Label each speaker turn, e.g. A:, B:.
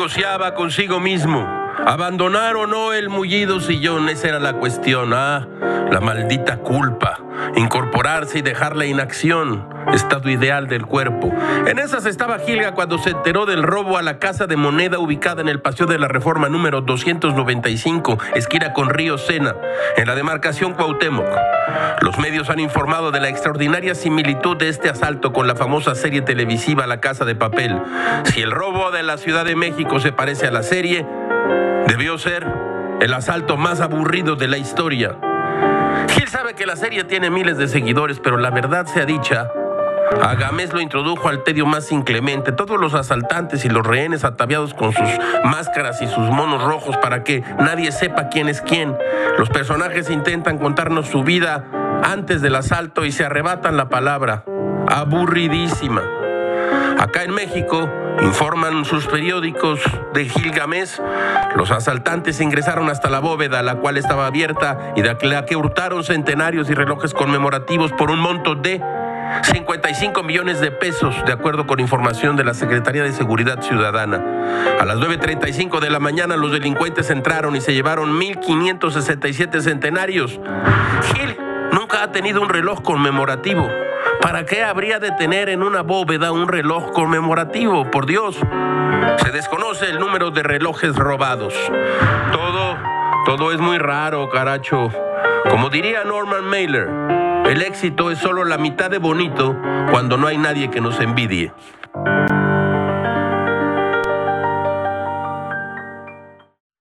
A: negociaba consigo mismo. Abandonar o no el mullido sillón, esa era la cuestión. Ah, la maldita culpa. Incorporarse y dejar la inacción, estado ideal del cuerpo. En esas estaba Gilga cuando se enteró del robo a la casa de moneda ubicada en el Paseo de la Reforma número 295, esquina con Río Sena, en la demarcación Cuauhtémoc. Los medios han informado de la extraordinaria similitud de este asalto con la famosa serie televisiva La Casa de Papel. Si el robo de la Ciudad de México se parece a la serie, Debió ser el asalto más aburrido de la historia. Gil sabe que la serie tiene miles de seguidores, pero la verdad sea dicha, Agamés lo introdujo al tedio más inclemente. Todos los asaltantes y los rehenes ataviados con sus máscaras y sus monos rojos para que nadie sepa quién es quién. Los personajes intentan contarnos su vida antes del asalto y se arrebatan la palabra. Aburridísima. Acá en México, informan sus periódicos de Gilgamesh, los asaltantes ingresaron hasta la bóveda, la cual estaba abierta y de la que hurtaron centenarios y relojes conmemorativos por un monto de 55 millones de pesos, de acuerdo con información de la Secretaría de Seguridad Ciudadana. A las 9.35 de la mañana los delincuentes entraron y se llevaron 1.567 centenarios. Gil nunca ha tenido un reloj conmemorativo. ¿Para qué habría de tener en una bóveda un reloj conmemorativo? Por Dios, se desconoce el número de relojes robados. Todo, todo es muy raro, caracho. Como diría Norman Mailer, el éxito es solo la mitad de bonito cuando no hay nadie que nos envidie.